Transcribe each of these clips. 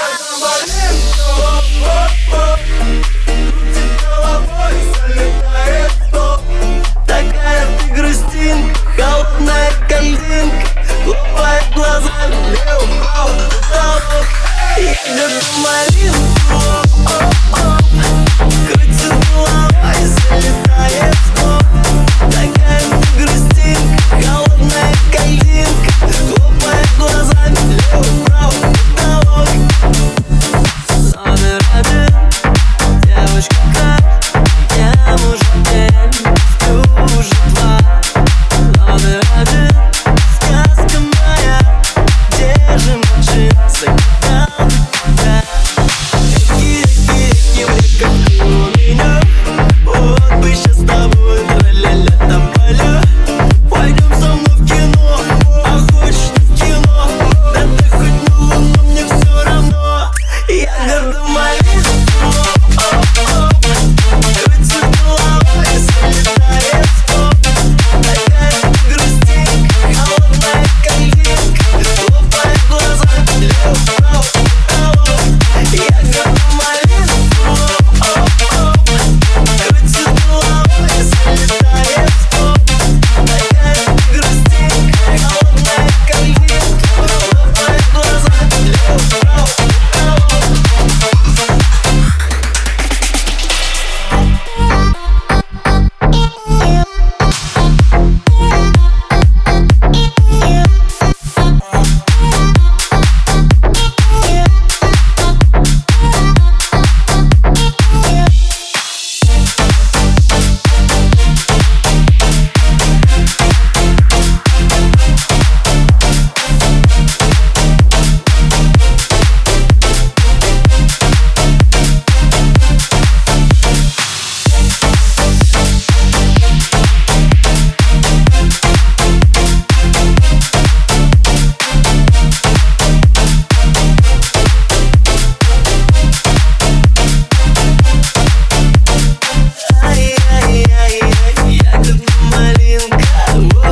number. Another mic.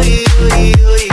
you, you, you.